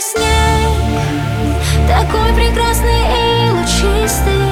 снег. Такой прекрасный и лучистый.